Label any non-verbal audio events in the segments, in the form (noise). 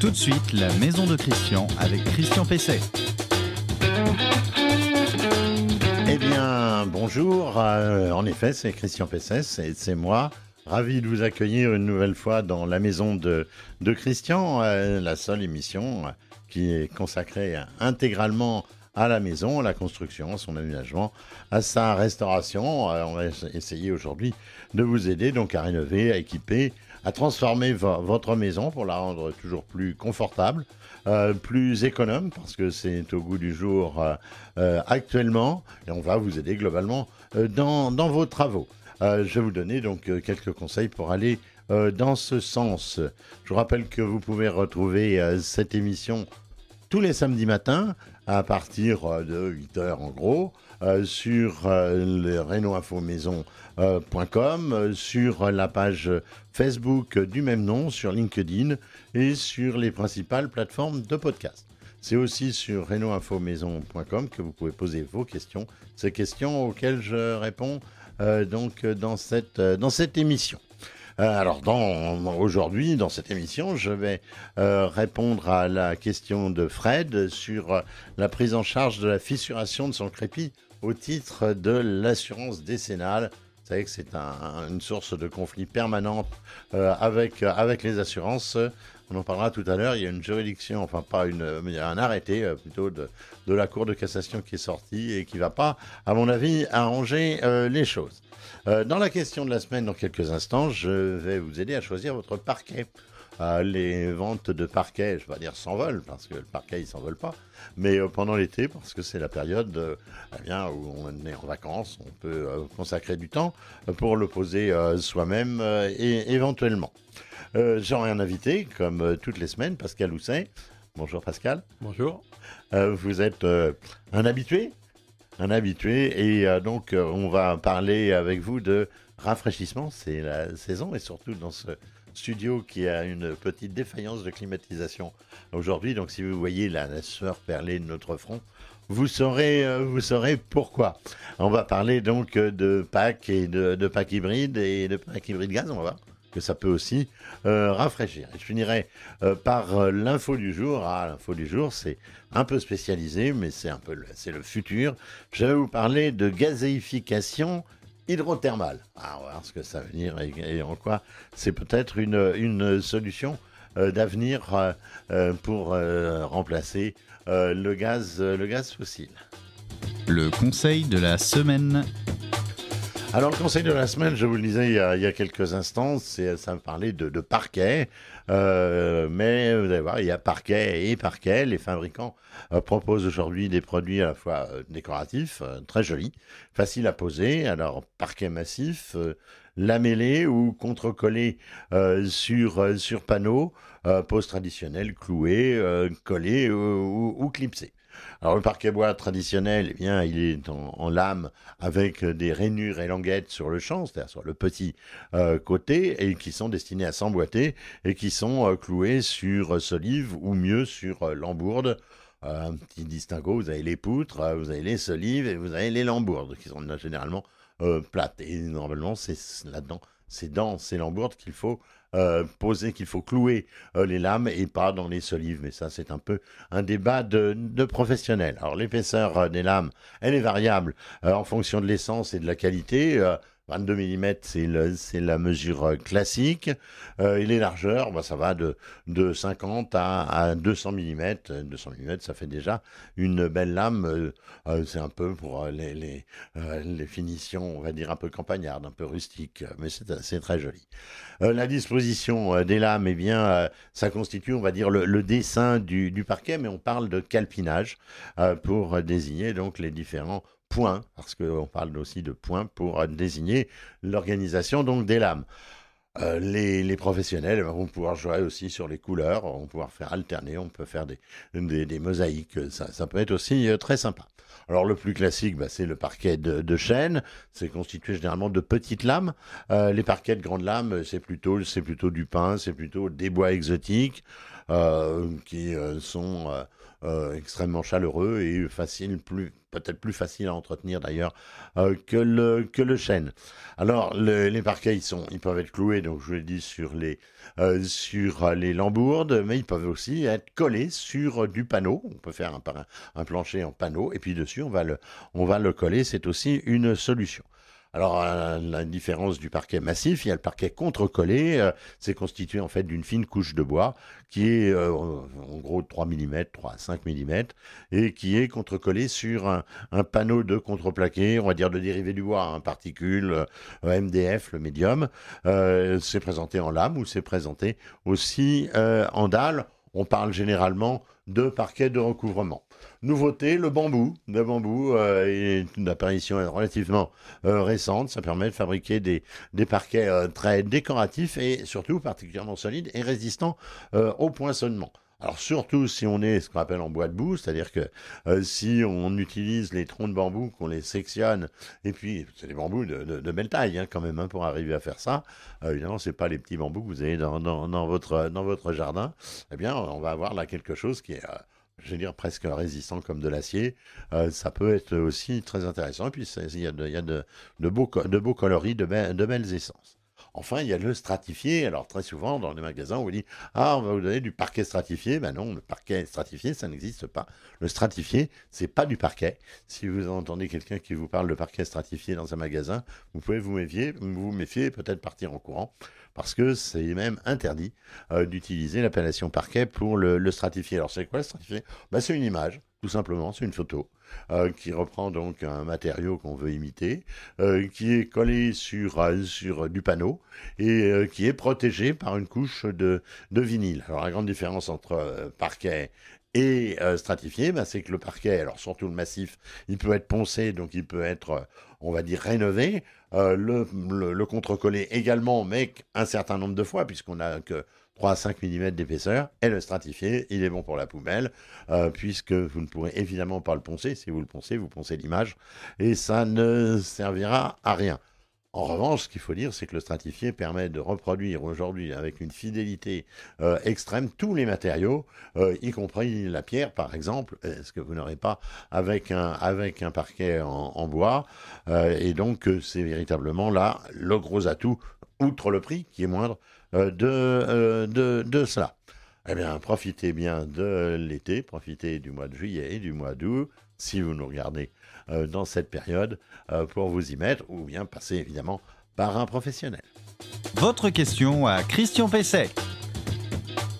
Tout de suite, la maison de Christian avec Christian Pesset. Eh bien, bonjour. Euh, en effet, c'est Christian Pesset, et c'est moi. Ravi de vous accueillir une nouvelle fois dans la maison de, de Christian, euh, la seule émission euh, qui est consacrée intégralement à la maison, à la construction, à son aménagement, à sa restauration. on va essayer aujourd'hui de vous aider donc à rénover, à équiper, à transformer votre maison pour la rendre toujours plus confortable, euh, plus économe, parce que c'est au goût du jour euh, euh, actuellement, et on va vous aider globalement dans, vos travaux. je vais vous donner donc quelques conseils pour aller dans ce sens. Je vous rappelle que vous pouvez retrouver cette émission tous les samedis matins à partir de 8h en gros sur le Renault Info Maison euh, euh, sur la page Facebook du même nom, sur LinkedIn et sur les principales plateformes de podcast. C'est aussi sur renoinfomaison.com que vous pouvez poser vos questions, ces questions auxquelles je réponds euh, donc dans cette, dans cette émission. Alors, aujourd'hui, dans cette émission, je vais répondre à la question de Fred sur la prise en charge de la fissuration de son crépi au titre de l'assurance décennale vous savez que c'est une source de conflit permanente euh, avec, avec les assurances. On en parlera tout à l'heure. Il y a une juridiction, enfin pas une, un arrêté euh, plutôt de, de, la Cour de cassation qui est sorti et qui va pas, à mon avis, arranger euh, les choses. dans la question de la semaine, dans quelques instants, je vais vous aider à choisir votre parquet. Les ventes de parquet, je ne vais pas dire s'envolent, parce que le parquet, il s'envole pas, mais euh, pendant l'été, parce que c'est la période euh, eh bien, où on est en vacances, on peut euh, consacrer du temps pour le poser soi-même et éventuellement. J'aurai un invité, comme toutes les semaines, Pascal Housset. Bonjour Pascal. Bonjour. vous êtes un habitué un habitué et donc on va parler avec vous de rafraîchissement, c'est la saison et surtout dans ce studio qui a une petite défaillance de climatisation aujourd'hui. Donc si vous voyez la, sueur perler de notre front, vous saurez, euh, vous saurez pourquoi. On va parler donc de packs et de, de packs hybrides et de packs hybrides gaz, on va voir que ça peut aussi euh, rafraîchir. Je finirai euh, par l'info du jour. Ah, l'info du jour, c'est un peu spécialisé, mais c'est un peu c'est le futur. Je vais vous parler de gazéification hydrothermale. Ah, on va voir ce que ça veut dire et, en quoi c'est peut-être une, solution euh, d'avenir euh, euh, pour remplacer le, gaz, le gaz fossile. Le conseil de la semaine. Alors, le conseil de la semaine, je vous le disais il y a, quelques instants, ça me parlait de, parquet. Euh, mais vous allez voir, il y a parquet et parquet. Les fabricants euh, proposent aujourd'hui des produits à la fois euh, décoratifs, très jolis, faciles à poser. Alors, parquet massif, lamellé ou contre-collé sur, sur panneau, pose traditionnelle, cloué, collé ou clipsé. Le parquet bois traditionnel, eh bien, il est en, lame avec des rainures et languettes sur le champ, c'est-à-dire sur le petit euh, côté, et qui sont destinés à s'emboîter et qui sont euh, cloués sur solive ou mieux sur euh, lambourde. un petit distinguo, vous avez les poutres, vous avez les solives et vous avez les lambourdes qui sont généralement plates. Et normalement, c'est là-dedans, c'est dans ces lambourdes qu'il faut euh, qu'il faut clouer euh, les lames et pas dans les solives. Mais ça, c'est un peu un débat de, de professionnels. Alors, l'épaisseur euh, des lames, elle est variable en fonction de l'essence et de la qualité. 22 mm, c'est la mesure euh, classique. Euh, et les largeurs, bah, ça va de, de 50 à, à 200 mm. 200 mm, ça fait déjà une belle lame. Euh, euh c'est un peu pour les, les, les, finitions, on va dire, un peu campagnardes, un peu rustiques, mais c'est très joli. la disposition des lames, eh bien, ça constitue, on va dire, le, le dessin du, du, parquet, mais on parle de calpinage pour désigner donc les différents points, parce qu'on parle aussi de points pour euh, désigner l'organisation donc des lames. Euh, les, professionnels vont pouvoir jouer aussi sur les couleurs, on va pouvoir faire alterner, on peut faire des, mosaïques, ça, peut être aussi euh, très sympa. Alors le plus classique, bah, c'est le parquet de, chêne, c'est constitué généralement de petites lames. les parquets de grandes lames, c'est plutôt, c'est plutôt du pin, c'est plutôt des bois exotiques. qui sont extrêmement chaleureux et facile, peut-être plus facile à entretenir d'ailleurs que le que le chêne. Alors les parquets ils sont ils peuvent être cloués donc je l'ai dit sur les sur les lambourdes mais ils peuvent aussi être collés sur du panneau. On peut faire un, un plancher en panneau et puis dessus on va le on va le coller. C'est aussi une solution. Alors, la différence du parquet massif, il y a le parquet contre-collé. Euh, c'est constitué en fait d'une fine couche de bois qui est euh, en gros 3 mm, 3 à 5 mm, et qui est contre-collé sur un, panneau de contreplaqué, on va dire de dérivé du bois, un particule euh, MDF, le médium. c'est présenté en lame ou c'est présenté aussi en dalle. On parle généralement de parquet de recouvrement. Nouveauté, le bambou. Le bambou euh, est une apparition relativement euh, récente. Ça permet de fabriquer des, parquets euh, très décoratifs et surtout particulièrement solides et résistants au poinçonnement. Alors surtout si on est ce qu'on appelle en bois de boue, c'est-à-dire que si on utilise les troncs de bambou, qu'on les sectionne, et puis c'est des bambous de, de, belle taille hein, quand même hein, pour arriver à faire ça. évidemment, c'est pas les petits bambous que vous avez dans votre jardin. Eh bien, on va avoir là quelque chose qui est je veux dire, presque résistant comme de l'acier, euh, ça peut être aussi très intéressant. Et puis, il y a de, beaux, coloris, de belles essences. Enfin, il y a le stratifié. Alors, très souvent, dans les magasins, on vous dit Ah, on va vous donner du parquet stratifié. Ben non, le parquet stratifié, ça n'existe pas. Le stratifié, c'est pas du parquet. Si vous entendez quelqu'un qui vous parle de parquet stratifié dans un magasin, vous pouvez vous méfier, vous méfier peut-être partir en courant parce que c'est même interdit euh, d'utiliser l'appellation parquet pour le, stratifier. Alors c'est quoi le stratifier ben, C'est une image, tout simplement, c'est une photo. Euh, qui reprend donc un matériau qu'on veut imiter, euh, qui est collé sur, sur du panneau et qui est protégé par une couche de, vinyle. Alors la grande différence entre parquet et stratifié, ben, c'est que le parquet, alors surtout le massif, il peut être poncé, donc il peut être, on va dire, rénové. Euh, le, contre-collé également, mais un certain nombre de fois, puisqu'on n'a que 3 à 5 mm d'épaisseur, et le stratifié, il est bon pour la poubelle, euh, puisque vous ne pourrez évidemment pas le poncer. Si vous le poncez, vous poncez l'image, et ça ne servira à rien. En revanche, ce qu'il faut dire, c'est que le stratifié permet de reproduire aujourd'hui avec une fidélité euh, extrême tous les matériaux, euh, y compris la pierre, par exemple, ce que vous n'aurez pas avec un, parquet en, bois. Et donc, c'est véritablement là le gros atout, outre le prix qui est moindre, de, de, de cela. Eh bien, profitez bien de l'été, profitez du mois de juillet et du mois d'août, si vous nous regardez euh, dans cette période euh, pour vous y mettre ou bien passer évidemment par un professionnel. Votre question à Christian Pesset.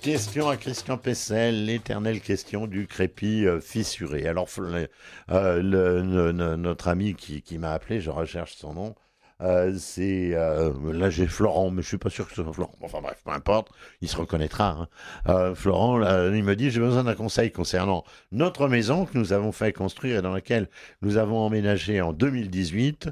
Question à Christian Pesset, l'éternelle question du crépi euh, fissuré. Alors, notre ami qui, qui m'a appelé, je recherche son nom, euh, c'est euh, là j'ai Florent, mais je suis pas sûr que ce soit Florent. Enfin bref, peu importe, il se reconnaîtra. Hein. Euh, Florent, il me dit j'ai besoin d'un conseil concernant notre maison que nous avons fait construire et dans laquelle nous avons emménagé en 2018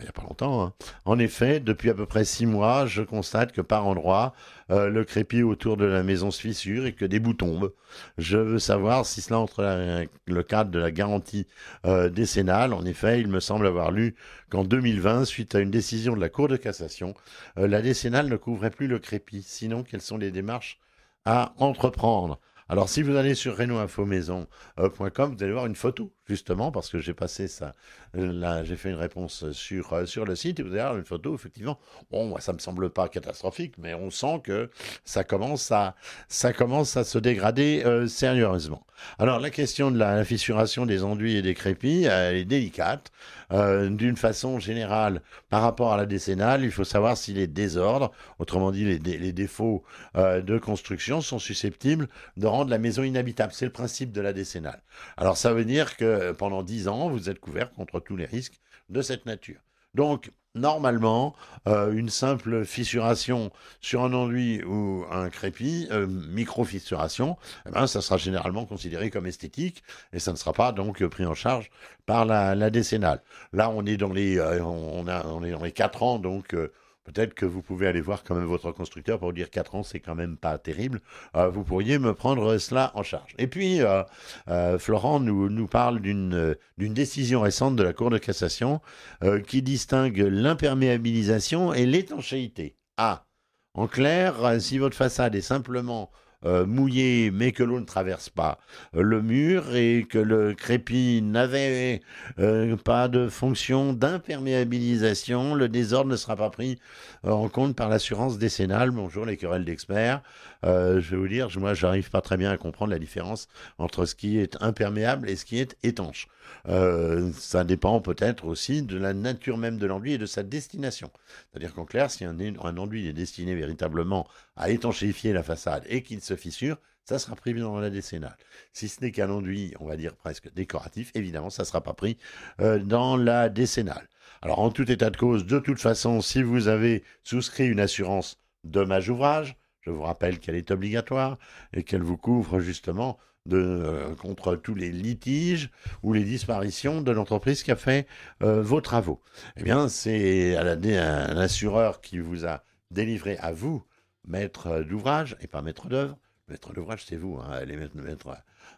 il n'y a pas longtemps. Hein. En effet, depuis à peu près six mois, je constate que par endroits, euh, le crépi autour de la maison se fissure et que des bouts tombent. Je veux savoir si cela entre le cadre de la garantie euh, décennale. En effet, il me semble avoir lu qu'en 2020, suite à une décision de la Cour de cassation, euh, la décennale ne couvrait plus le crépi. Sinon, quelles sont les démarches à entreprendre? Alors, si vous allez sur renoinfomaison.com, vous allez voir une photo, justement, parce que j'ai passé ça, là, j'ai fait une réponse sur, euh, sur le site, et vous allez voir une photo, effectivement. Bon, moi, ça me semble pas catastrophique, mais on sent que ça commence à, ça commence à se dégrader euh, sérieusement. Alors, la question de la fissuration des enduits et des crépis, est délicate. Euh, d'une façon générale, par rapport à la décennale, il faut savoir si les désordres, autrement dit les, les défauts de construction, sont susceptibles de rendre la maison inhabitable. C'est le principe de la décennale. Alors ça veut dire que pendant 10 ans, vous êtes couvert contre tous les risques de cette nature. Donc, normalement, euh, une simple fissuration sur un enduit ou un crépi, euh, micro-fissuration, eh ben, ça sera généralement considéré comme esthétique et ça ne sera pas donc pris en charge par la, décennale. Là, on est dans les, euh, on, on est dans les 4 ans, donc Peut-être que vous pouvez aller voir quand même votre constructeur pour dire 4 ans, c'est quand même pas terrible. Euh, vous pourriez me prendre cela en charge. Et puis, euh, euh, Florent nous parle d'une décision récente de la Cour de cassation qui distingue l'imperméabilisation et l'étanchéité. Ah, en clair, si votre façade est simplement euh, mouillé, mais que l'eau ne traverse pas le mur et que le crépi n'avait euh, pas de fonction d'imperméabilisation, le désordre ne sera pas pris en compte par l'assurance décennale. Bonjour les querelles d'experts. Je vais vous dire, moi, j'arrive pas très bien à comprendre la différence entre ce qui est imperméable et ce qui est étanche. ça dépend peut-être aussi de la nature même de l'enduit et de sa destination. C'est-à-dire qu'en clair, si un, un enduit est destiné véritablement à étanchéifier la façade et qu'il se fissure, ça sera pris dans la décennale. Si ce n'est qu'un enduit, on va dire presque décoratif, évidemment, ça ne sera pas pris euh, dans la décennale. Alors, en tout état de cause, de toute façon, si vous avez souscrit une assurance dommage ouvrage, je vous rappelle qu'elle est obligatoire et qu'elle vous couvre justement euh, contre tous les litiges ou les disparitions de l'entreprise qui a fait euh, vos travaux. Eh bien, c'est à l'assureur qui vous a délivré à vous maître d'ouvrage et pas maître d'œuvre. Maître d'ouvrage, c'est vous. Hein. Maître,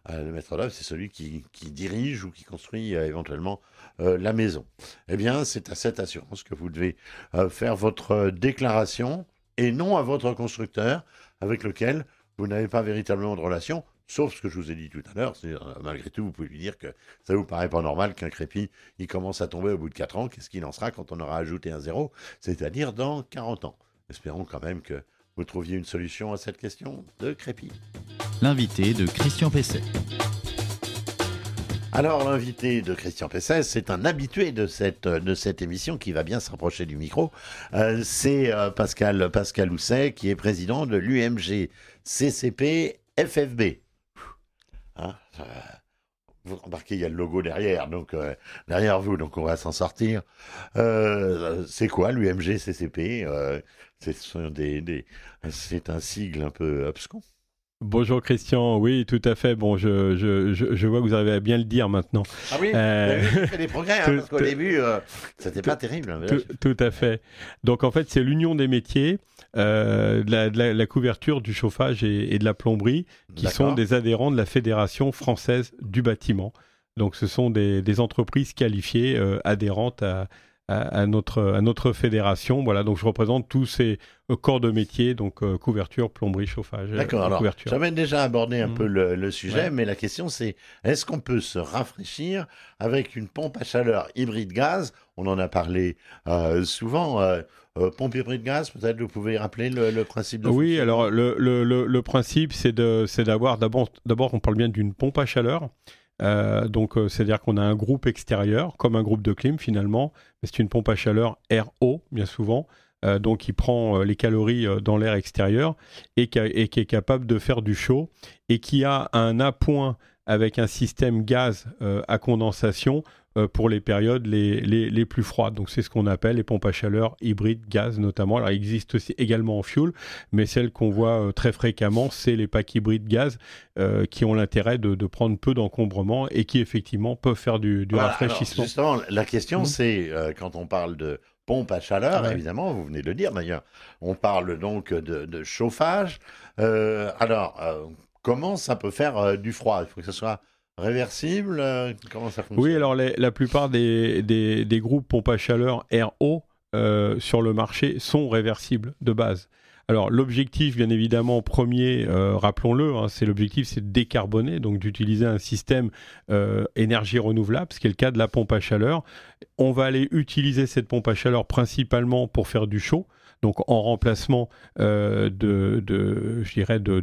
le maître d'œuvre, c'est celui qui, dirige ou qui construit euh, éventuellement euh, la maison. Eh bien, c'est à cette assurance que vous devez euh, faire votre déclaration et non à votre constructeur avec lequel vous n'avez pas véritablement de relation. Sauf ce que je vous ai dit tout à l'heure, malgré tout, vous pouvez lui dire que ça vous paraît pas normal qu'un crépi, il commence à tomber au bout de 4 ans. Qu'est-ce qu'il en sera quand on aura ajouté un zéro C'est-à-dire dans 40 ans. Espérons quand même que vous trouviez une solution à cette question de Crépi. L'invité de Christian Pesset. Alors l'invité de Christian Pesset, c'est un habitué de cette, de cette émission qui va bien se rapprocher du micro. Euh, c'est euh, Pascal, Pascal Housset qui est président de l'UMG CCP FFB. Hein, euh, vous remarquez, il y a le logo derrière, donc derrière vous, donc on va s'en sortir. c'est quoi l'UMG CCP c'est un sigle un peu abscon. Bonjour Christian, oui tout à fait. Bon, je, je, je, vois que vous arrivez à bien le dire maintenant. Ah oui, euh... vous fait des progrès, hein, (laughs) parce qu'au début, euh, c'était pas terrible. Hein, tout, à fait. Donc en fait, c'est l'union des métiers, euh, de, la, couverture, du chauffage et, de la plomberie, qui sont des adhérents de la Fédération française du bâtiment. Donc ce sont des, des entreprises qualifiées euh, adhérentes à, à, notre, à notre fédération. Voilà, donc je représente tous ces euh, corps de métier, donc euh, couverture, plomberie, chauffage. Euh, D'accord, alors j'avais déjà abordé un mmh. peu le, sujet, mais la question c'est est-ce qu'on peut se rafraîchir avec une pompe à chaleur hybride gaz? On en a parlé souvent. pompe hybride gaz, peut-être vous pouvez rappeler le, principe de Oui, alors le, le, le principe c'est d'avoir d'abord, d'abord on parle bien d'une pompe à chaleur. Euh, donc, euh, c'est-à-dire qu'on a un groupe extérieur, comme un groupe de clim finalement, c'est une pompe à chaleur RO, bien souvent, euh, donc qui prend les calories dans l'air extérieur et qui, et qui, est capable de faire du chaud et qui a un appoint avec un système gaz à condensation euh, pour les périodes les, les, plus froides. Donc c'est ce qu'on appelle les pompes à chaleur hybrides gaz notamment. Alors il existe aussi également en fuel, mais celles qu'on voit euh, très fréquemment, c'est les packs hybrides gaz euh, qui ont l'intérêt de, de, prendre peu d'encombrement et qui effectivement peuvent faire du, du rafraîchissement. justement, la question mmh. c'est quand on parle de pompe à chaleur, évidemment, vous venez de le dire d'ailleurs. On parle donc de, de chauffage. alors, comment ça peut faire du froid? Il faut que ce soit réversible euh, Comment ça fonctionne? Oui, alors la plupart des, groupes pompes à chaleur RO euh, sur le marché sont réversibles de base. Alors l'objectif, bien évidemment, premier, euh, rappelons-le, hein, c'est l'objectif, c'est de décarboner, donc d'utiliser un système énergie renouvelable, ce qui est le cas de la pompe à chaleur. On va aller utiliser cette pompe à chaleur principalement pour faire du chaud donc en remplacement euh, de, de, je dirais, de,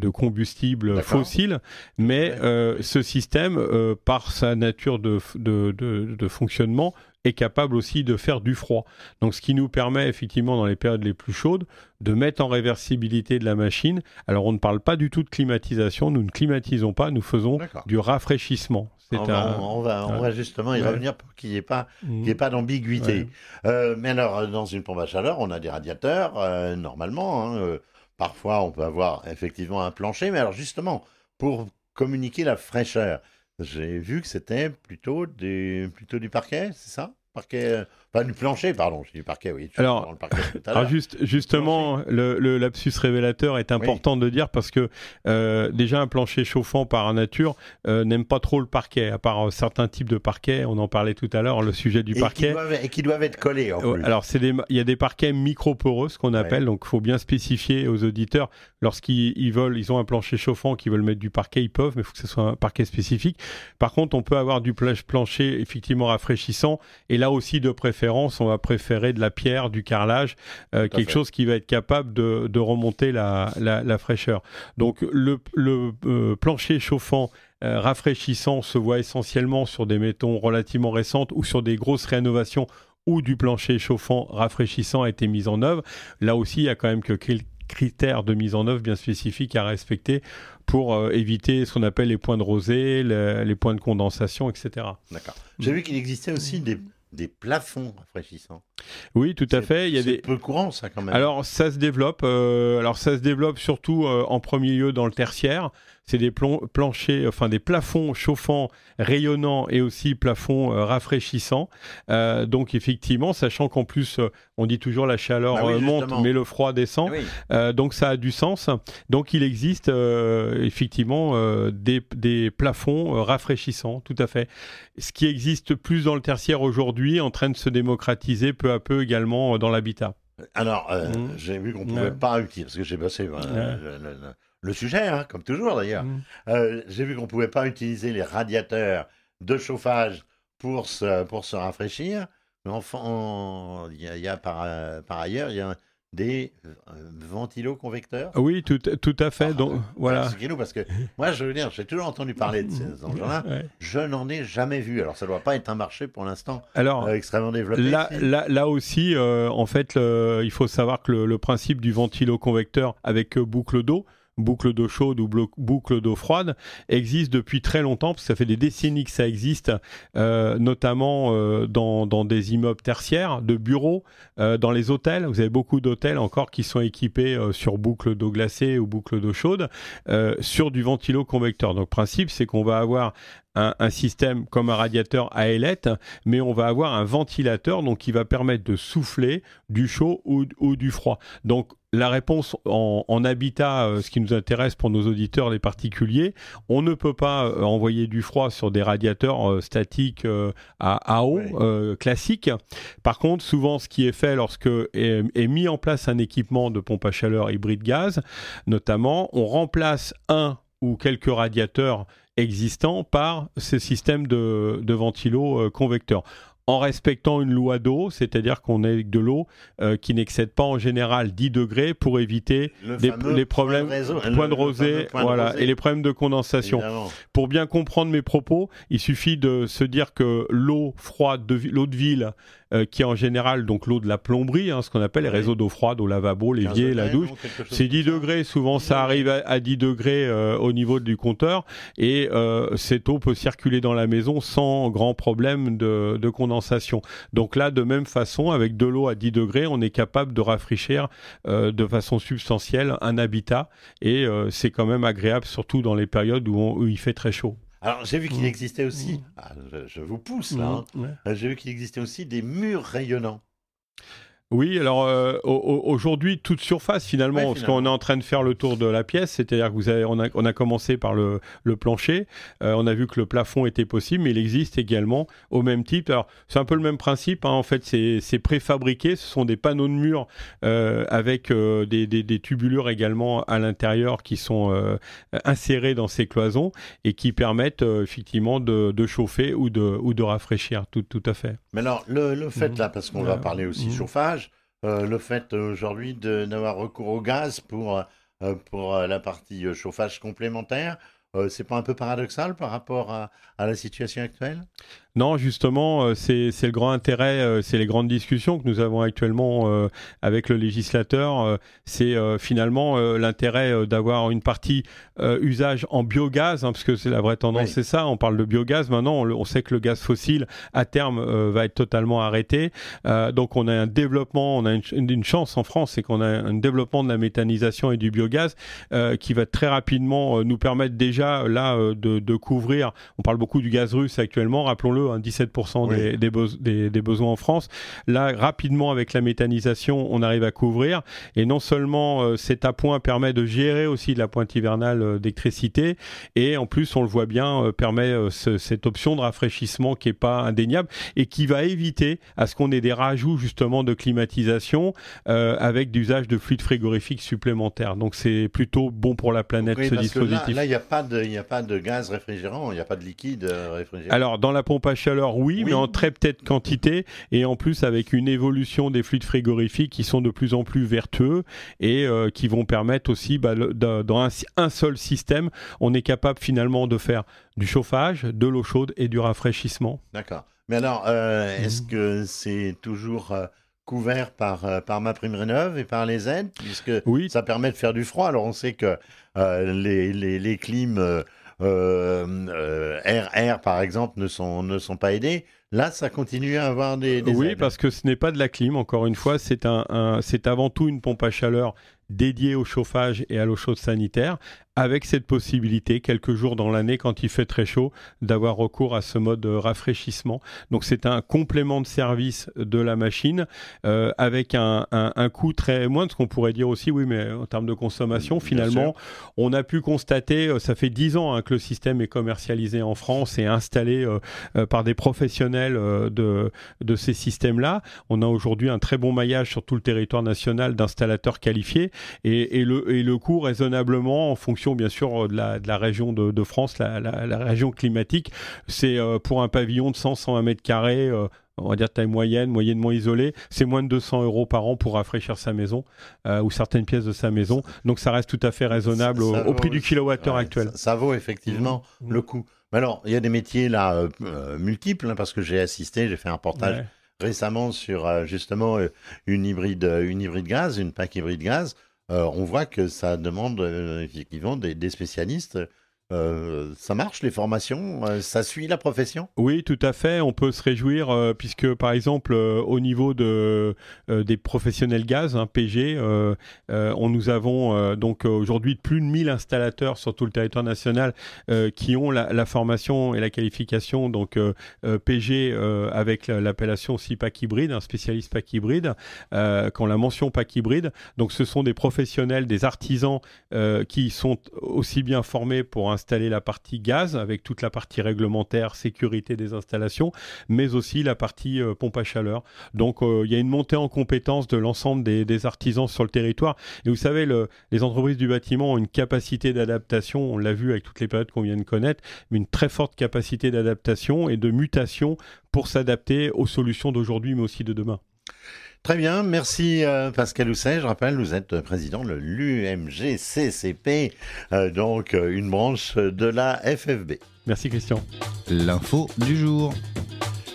fossiles. Mais euh, ce système, euh, par sa nature de, de, de, fonctionnement, est capable aussi de faire du froid. Donc ce qui nous permet effectivement dans les périodes les plus chaudes de mettre en réversibilité de la machine. Alors on ne parle pas du tout de climatisation, nous ne climatisons pas, nous faisons du rafraîchissement. On, va, on, va, justement y revenir pour qu'il n'y ait pas, mmh. pas d'ambiguïté. Euh, mais alors, dans une pompe à chaleur, on a des radiateurs, euh, normalement. Hein, euh, parfois, on peut avoir effectivement un plancher. Mais alors, justement, pour communiquer la fraîcheur, j'ai vu que c'était plutôt, plutôt du parquet, c'est ça? Parquet Pas du plancher, pardon, j'ai du parquet, oui. Alors, (laughs) alors juste, justement, le, le, lapsus révélateur est important de dire parce que euh, déjà un plancher chauffant par nature euh, n'aime pas trop le parquet, à part euh, certains types de parquets, on en parlait tout à l'heure, le sujet du parquet. Qui doivent, et qui doivent être collés en plus. Alors, il y a des parquets micro-poreux, ce qu'on appelle, donc il faut bien spécifier aux auditeurs lorsqu'ils veulent, ils ont un plancher chauffant, qu'ils veulent mettre du parquet, ils peuvent, mais il faut que ce soit un parquet spécifique. Par contre, on peut avoir du plancher effectivement rafraîchissant, et là aussi, de préférence, on va préférer de la pierre, du carrelage, euh, quelque chose qui va être capable de, remonter la, fraîcheur. Donc, le, euh, plancher chauffant euh, rafraîchissant se voit essentiellement sur des métaux relativement récentes ou sur des grosses rénovations où du plancher chauffant rafraîchissant a été mis en œuvre. Là aussi, il y a quand même que critères de mise en œuvre bien spécifiques à respecter pour euh, éviter ce qu'on appelle les points de rosée, les points de condensation, etc. D'accord. J'ai vu qu'il existait aussi des des plafonds rafraîchissants. Oui, tout à fait. Il y a des peu courant ça quand même. Alors ça se développe. Euh, alors ça se développe surtout euh, en premier lieu dans le tertiaire. C'est des planchers, enfin des plafonds chauffants, rayonnants et aussi plafonds euh, rafraîchissants. donc effectivement, sachant qu'en plus on dit toujours la chaleur bah monte, mais le froid descend. Donc ça a du sens. Donc il existe effectivement des, des, plafonds rafraîchissants, tout à fait. Ce qui existe plus dans le tertiaire aujourd'hui, en train de se démocratiser peu à peu également euh, dans l'habitat. Alors, euh, mmh. j'ai vu qu'on ne pouvait pas utiliser, parce que j'ai bossé euh, le, sujet, hein, comme toujours d'ailleurs. Mmh. j'ai vu qu'on ne pouvait pas utiliser les radiateurs de chauffage pour se, pour se rafraîchir. Mais enfin, il y, a, par, par ailleurs, il y a des euh, ventiloconvecteurs Oui, tout, tout à fait. donc, voilà. parce que moi, je veux dire, j'ai toujours entendu parler de ces (laughs) engins-là. Je n'en ai jamais vu. Alors, ça ne doit pas être un marché pour l'instant Alors, euh, extrêmement développé. Là, là, là aussi, euh, en fait, il faut savoir que le, le principe du ventiloconvecteur avec boucle d'eau, boucle d'eau chaude ou boucle d'eau froide existe depuis très longtemps, parce que ça fait des décennies que ça existe, euh, notamment euh, dans, des immeubles tertiaires, de bureaux, euh, dans les hôtels. Vous avez beaucoup d'hôtels encore qui sont équipés sur boucle d'eau glacée ou boucle d'eau chaude, sur du ventilo-convecteur. Donc, principe, c'est qu'on va avoir un, système comme un radiateur à ailette, mais on va avoir un ventilateur donc qui va permettre de souffler du chaud ou, ou du froid. Donc la réponse en, habitat, euh, ce qui nous intéresse pour nos auditeurs, les particuliers, on ne peut pas euh, envoyer du froid sur des radiateurs euh, statiques à, eau classiques. Par contre, souvent, ce qui est fait lorsque est, mis en place un équipement de pompe à chaleur hybride gaz, notamment, on remplace un ou quelques radiateurs existants par ces systèmes de, de ventilo convecteurs. En respectant une loi d'eau, c'est-à-dire qu'on ait de l'eau euh, qui n'excède pas en général 10 degrés pour éviter les problèmes point de, rosée, voilà, et les problèmes de condensation. Pour bien comprendre mes propos, il suffit de se dire que l'eau froide, de, l'eau de ville, euh, qui est en général donc l'eau de la plomberie, hein, ce qu'on appelle les réseaux d'eau froide au lavabo, l'évier, la douche. C'est 10 degrés, souvent ça arrive à, 10 degrés euh, au niveau du compteur, et euh, cette eau peut circuler dans la maison sans grand problème de, de, condensation. Donc là, de même façon, avec de l'eau à 10 degrés, on est capable de rafraîchir de façon substantielle un habitat, et c'est quand même agréable, surtout dans les périodes où, où il fait très chaud. Alors, j'ai vu qu'il mmh. existait aussi, mmh. ah, je, vous pousse là, mmh, hein. j'ai vu qu'il existait aussi des murs rayonnants. Oui, alors euh, aujourd'hui, toute surface finalement, parce qu'on est en train de faire le tour de la pièce, c'est-à-dire que vous avez, on, a, on a commencé par le, le plancher, euh, on a vu que le plafond était possible, mais il existe également au même type. Alors c'est un peu le même principe, hein. en fait c'est préfabriqué, ce sont des panneaux de mur euh, avec des, des, des, tubulures également à l'intérieur qui sont insérés dans ces cloisons et qui permettent effectivement de, de, chauffer ou de, ou de rafraîchir, tout, tout à fait. Mais alors le, le fait mmh. là, parce qu'on va parler aussi mmh. chauffage, euh, le fait aujourd'hui d'avoir recours au gaz pour, euh, euh, la partie chauffage complémentaire, c'est pas un peu paradoxal par rapport à la situation actuelle? Non, justement, euh, c'est le grand intérêt, euh, c'est les grandes discussions que nous avons actuellement euh, avec le législateur. c'est finalement l'intérêt d'avoir une partie usage en biogaz, hein, parce que c'est la vraie tendance, c'est ça. On parle de biogaz maintenant. On, sait que le gaz fossile à terme va être totalement arrêté. donc on a un développement, on a une, chance en France, c'est qu'on a un développement de la méthanisation et du biogaz qui va très rapidement nous permettre déjà là de, de couvrir. On parle beaucoup du gaz russe actuellement, rappelons-le hein, 17% des, des, des, besoins en France. Là, rapidement, avec la méthanisation, on arrive à couvrir. Et non seulement euh, cet appoint permet de gérer aussi de la pointe hivernale euh, d'électricité, et en plus, on le voit bien, euh, permet cette option de rafraîchissement qui est pas indéniable et qui va éviter à ce qu'on ait des rajouts justement de climatisation avec d'usage de fluides frigorifiques supplémentaires. Donc c'est plutôt bon pour la planète ce dispositif. là, il n'y a pas de, il a pas de gaz réfrigérant, il n'y a pas de liquide réfrigérant. Alors dans la pompe à chaleur, oui, mais en très petite quantité et en plus avec une évolution des fluides frigorifiques qui sont de plus en plus vertueux et euh, qui vont permettre aussi, bah, dans un, seul système, on est capable finalement de faire du chauffage, de l'eau chaude et du rafraîchissement. D'accord. Mais alors, euh, est-ce que c'est toujours euh, couvert par, par ma prime rénov et par les aides? Puisque oui. ça permet de faire du froid. Alors, on sait que les, les, les clims RR, par exemple, ne sont, ne sont pas aidés. Là, ça continue à avoir des, des oui, parce que ce n'est pas de la clim. Encore une fois, c'est un c'est avant tout une pompe à chaleur dédiée au chauffage et à l'eau chaude sanitaire avec cette possibilité, quelques jours dans l'année, quand il fait très chaud, d'avoir recours à ce mode rafraîchissement. Donc c'est un complément de service de la machine, euh, avec un, un, coût très moins de ce qu'on pourrait dire aussi, oui, mais en termes de consommation, finalement, on a pu constater, euh, ça fait dix ans hein, que le système est commercialisé en France et installé euh, par des professionnels de, de ces systèmes-là. On a aujourd'hui un très bon maillage sur tout le territoire national d'installateurs qualifiés et, et, le, et le coût raisonnablement en fonction bien sûr de la, de la région de, de France, la, la, région climatique. C'est euh, pour un pavillon de 100-120 mètres carrés euh, on va dire taille moyenne, moyennement isolée, c'est moins de 200 euros par an pour rafraîchir sa maison euh, ou certaines pièces de sa maison. Donc ça reste tout à fait raisonnable au, prix du kilowattheure actuel. Ça, vaut effectivement mmh. le. Mais alors, il y a des métiers là multiples hein, parce que j'ai assisté, j'ai fait un reportage récemment sur justement une hybride, une hybride gaz, une PAC hybride gaz. Euh, on voit que ça demande euh, effectivement des, spécialistes euh, ça marche les formations euh, Ça suit la profession? Oui, tout à fait. On peut se réjouir euh, puisque par exemple au niveau de, des professionnels gaz, hein, PG, on, nous avons donc aujourd'hui plus de 1000 installateurs sur tout le territoire national qui ont la, formation et la qualification donc PG avec l'appellation aussi PAC hybride, un spécialiste PAC hybride, quand la mention PAC hybride. Donc ce sont des professionnels, des artisans qui sont aussi bien formés pour un installer la partie gaz avec toute la partie réglementaire, sécurité des installations, mais aussi la partie euh, pompe à chaleur. Donc euh, il y a une montée en compétence de l'ensemble des, artisans sur le territoire. Et vous savez, les entreprises du bâtiment ont une capacité d'adaptation, on l'a vu avec toutes les périodes qu'on vient de connaître, mais une très forte capacité d'adaptation et de mutation pour s'adapter aux solutions d'aujourd'hui, mais aussi de demain. Très bien, merci euh, Pascal Housset. Je rappelle, vous êtes président de l'UMGCCP, euh, donc euh, une branche de la FFB. Merci Christian. L'info du jour.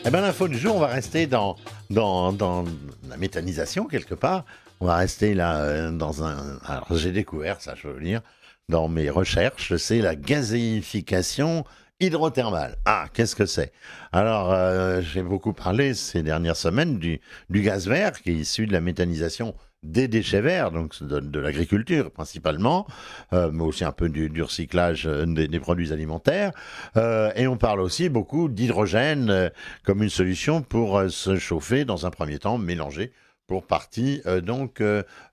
Eh bien, l'info du jour, on va rester dans, dans, dans la méthanisation quelque part. On va rester là dans un. Alors, j'ai découvert ça, je veux dire, dans mes recherches, c'est la gazéification hydrothermale. Ah, qu'est-ce que c'est? Alors, euh, j'ai beaucoup parlé ces dernières semaines du, gaz vert qui est issu de la méthanisation des déchets verts, donc de, l'agriculture principalement, euh, mais aussi un peu du, du recyclage euh, des, produits alimentaires. et on parle aussi beaucoup d'hydrogène comme une solution pour se chauffer dans un premier temps, mélanger pour partie donc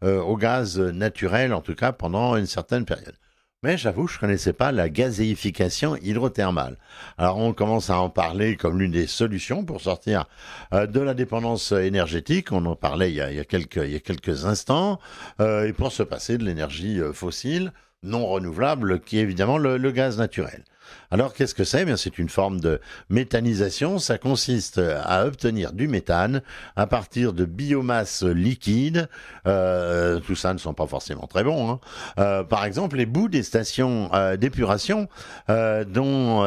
au gaz naturel, en tout cas pendant une certaine période. Mais j'avoue, je ne connaissais pas la gazéification hydrothermale. Alors on commence à en parler comme l'une des solutions pour sortir euh, de la dépendance énergétique. On en parlait il y a, quelques, instants. Euh, et pour se passer de l'énergie euh, fossile non renouvelable qui est évidemment le gaz naturel. Alors qu'est-ce que c'est? Eh c'est une forme de méthanisation. Ça consiste à obtenir du méthane à partir de biomasse liquide. Euh, tout ça ne sont pas forcément très bons. Hein. Euh, par exemple, les bouts des stations euh, d'épuration dont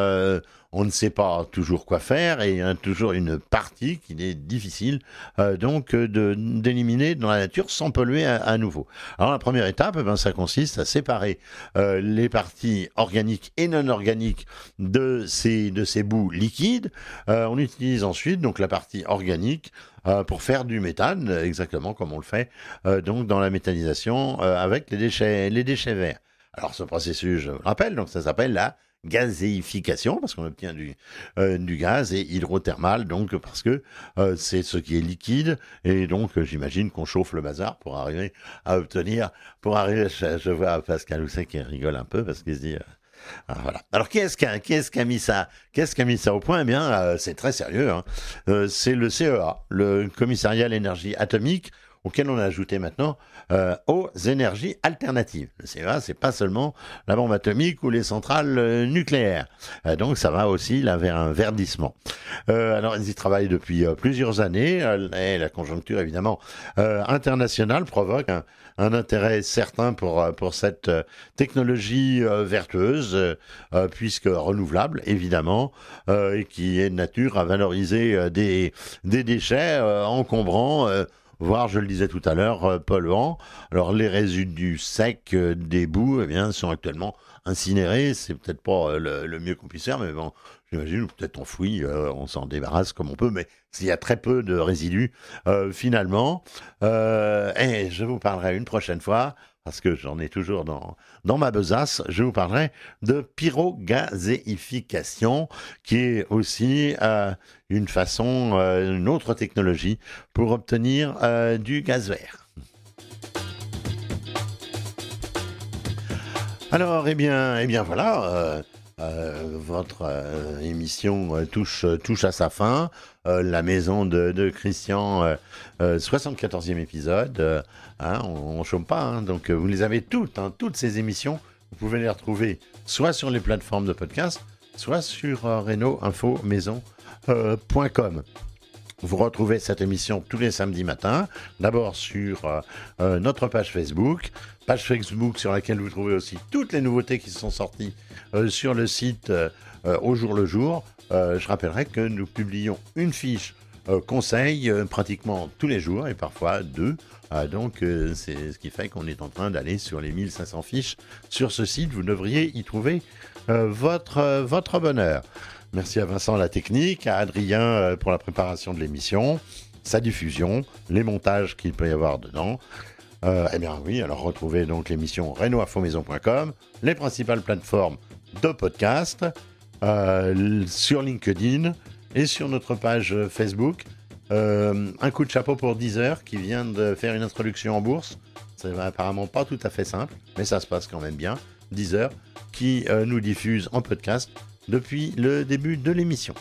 on ne sait pas toujours quoi faire et il y a toujours une partie qu'il est difficile euh, donc de d'éliminer dans la nature sans polluer à, nouveau. Alors la première étape, eh ben, ça consiste à séparer euh, les parties organiques et non organiques de ces de bouts liquides. Euh, on utilise ensuite donc la partie organique pour faire du méthane, exactement comme on le fait donc dans la méthanisation avec les déchets les déchets verts. Alors ce processus, je vous rappelle, donc ça s'appelle la gazéification, parce qu'on obtient du, euh, du gaz, et hydrothermal, donc parce que euh, c'est ce qui est liquide, et donc euh, j'imagine qu'on chauffe le bazar pour arriver à obtenir, pour arriver, je, vois Pascal Housset qui rigole un peu, parce qu'il se dit... euh, ah, voilà. Alors qui est-ce qui a, mis ça Qu'est-ce qui a mis ça au point? Eh bien, c'est très sérieux. hein. C'est le CEA, le Commissariat à l'énergie atomique, auquel on a ajouté maintenant euh, aux énergies alternatives. Le CEA, c'est pas seulement la bombe atomique ou les centrales euh, nucléaires. Euh, donc ça va aussi là vers un verdissement. Alors ils y travaillent depuis plusieurs années et la conjoncture évidemment internationale provoque un, intérêt certain pour pour cette technologie vertueuse puisque renouvelable évidemment et qui est de nature à valoriser des des déchets encombrants voire, je le disais tout à l'heure, euh, polluants. Alors, les résidus secs euh, des boues, eh bien, sont actuellement incinérés. C'est peut-être pas euh, le, mieux qu'on puisse faire, mais bon, j'imagine, peut-être enfouis, on s'en débarrasse comme on peut, mais il y a très peu de résidus, finalement. Et je vous parlerai une prochaine fois, parce que j'en ai toujours dans, dans ma besace, je vous parlerai de pyrogazéification, qui est aussi euh, une façon, euh, une autre technologie pour obtenir euh, du gaz vert. Alors, eh bien, eh bien voilà, euh, votre euh, émission euh, touche, touche à sa fin. La maison de, de Christian, euh, euh, 74e épisode. hein, on ne chôme pas, hein, donc vous les avez toutes, hein, toutes ces émissions. Vous pouvez les retrouver soit sur les plateformes de podcast, soit sur euh, reno-info-maison.com. Vous retrouvez cette émission tous les samedis matins, d'abord sur euh, euh, notre page Facebook, page Facebook sur laquelle vous trouvez aussi toutes les nouveautés qui sont sorties euh, sur le site au jour le jour. Je rappellerai que nous publions une fiche conseil pratiquement tous les jours et parfois deux. Ah, donc c'est ce qui fait qu'on est en train d'aller sur les 1500 fiches sur ce site. Vous devriez y trouver votre, votre bonheur. Merci à Vincent la technique, à Adrien euh, pour la préparation de l'émission, sa diffusion, les montages qu'il peut y avoir dedans. Euh, eh bien oui, alors retrouvez donc l'émission renoinfomaison.com, les principales plateformes de podcast, euh, sur LinkedIn et sur notre page Facebook. Euh, un coup de chapeau pour Deezer qui vient de faire une introduction en bourse. C'est apparemment pas tout à fait simple, mais ça se passe quand même bien. Deezer qui nous diffuse en podcast depuis le début de l'émission.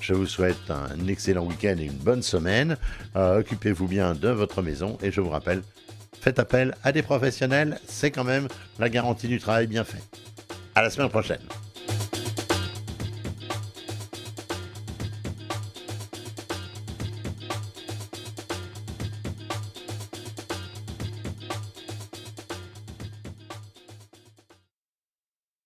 Je vous souhaite un excellent week-end et une bonne semaine. Euh, Occupez-vous bien de votre maison et je vous rappelle, faites appel à des professionnels, c'est quand même la garantie du travail bien fait. À la semaine prochaine.